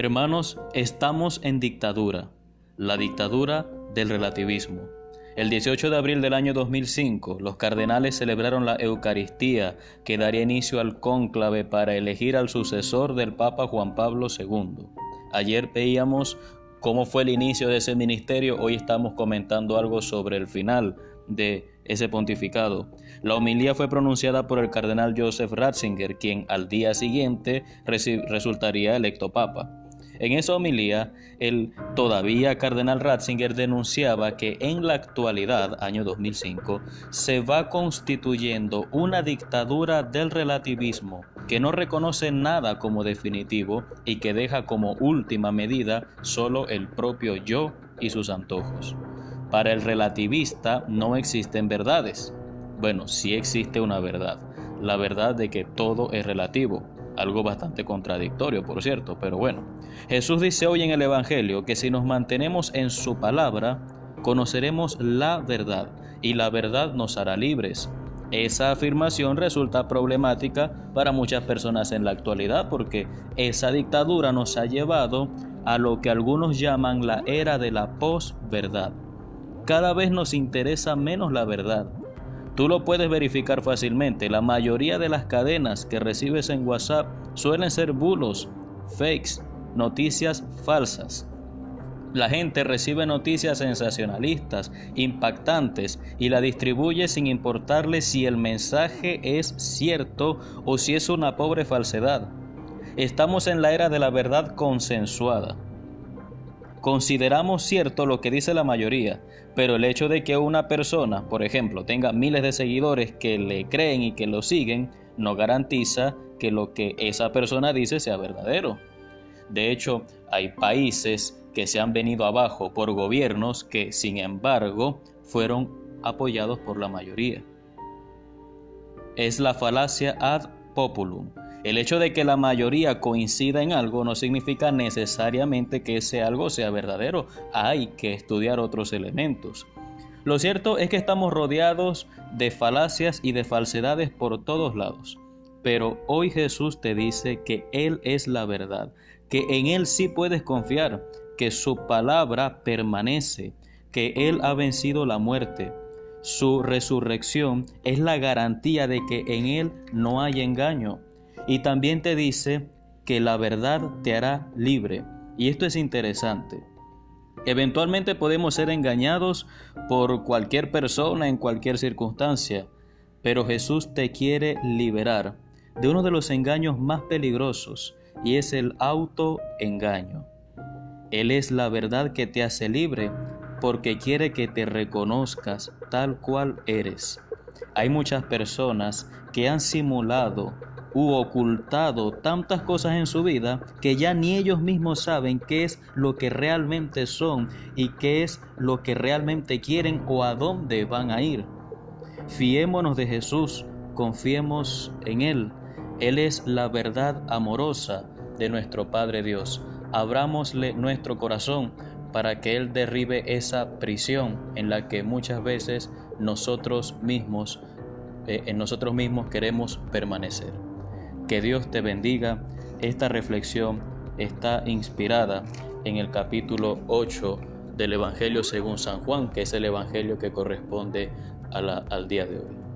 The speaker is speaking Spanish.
Hermanos, estamos en dictadura, la dictadura del relativismo. El 18 de abril del año 2005, los cardenales celebraron la Eucaristía que daría inicio al cónclave para elegir al sucesor del Papa Juan Pablo II. Ayer veíamos cómo fue el inicio de ese ministerio, hoy estamos comentando algo sobre el final de ese pontificado. La homilía fue pronunciada por el cardenal Joseph Ratzinger, quien al día siguiente resultaría electo papa. En esa homilía, el todavía cardenal Ratzinger denunciaba que en la actualidad, año 2005, se va constituyendo una dictadura del relativismo que no reconoce nada como definitivo y que deja como última medida solo el propio yo y sus antojos. Para el relativista no existen verdades. Bueno, sí existe una verdad, la verdad de que todo es relativo, algo bastante contradictorio, por cierto, pero bueno. Jesús dice hoy en el Evangelio que si nos mantenemos en su palabra, conoceremos la verdad y la verdad nos hará libres. Esa afirmación resulta problemática para muchas personas en la actualidad porque esa dictadura nos ha llevado a lo que algunos llaman la era de la posverdad. Cada vez nos interesa menos la verdad Tú lo puedes verificar fácilmente. La mayoría de las cadenas que recibes en WhatsApp suelen ser bulos, fakes, noticias falsas. La gente recibe noticias sensacionalistas, impactantes, y la distribuye sin importarle si el mensaje es cierto o si es una pobre falsedad. Estamos en la era de la verdad consensuada. Consideramos cierto lo que dice la mayoría, pero el hecho de que una persona, por ejemplo, tenga miles de seguidores que le creen y que lo siguen, no garantiza que lo que esa persona dice sea verdadero. De hecho, hay países que se han venido abajo por gobiernos que, sin embargo, fueron apoyados por la mayoría. Es la falacia ad populum, el hecho de que la mayoría coincida en algo no significa necesariamente que ese algo sea verdadero. Hay que estudiar otros elementos. Lo cierto es que estamos rodeados de falacias y de falsedades por todos lados. Pero hoy Jesús te dice que Él es la verdad, que en Él sí puedes confiar, que su palabra permanece, que Él ha vencido la muerte. Su resurrección es la garantía de que en Él no hay engaño. Y también te dice que la verdad te hará libre. Y esto es interesante. Eventualmente podemos ser engañados por cualquier persona en cualquier circunstancia, pero Jesús te quiere liberar de uno de los engaños más peligrosos y es el autoengaño. Él es la verdad que te hace libre porque quiere que te reconozcas tal cual eres. Hay muchas personas que han simulado u ocultado tantas cosas en su vida que ya ni ellos mismos saben qué es lo que realmente son y qué es lo que realmente quieren o a dónde van a ir. Fiémonos de Jesús, confiemos en Él. Él es la verdad amorosa de nuestro Padre Dios. Abrámosle nuestro corazón para que Él derribe esa prisión en la que muchas veces nosotros mismos, eh, en nosotros mismos queremos permanecer. Que Dios te bendiga. Esta reflexión está inspirada en el capítulo 8 del Evangelio según San Juan, que es el Evangelio que corresponde al día de hoy.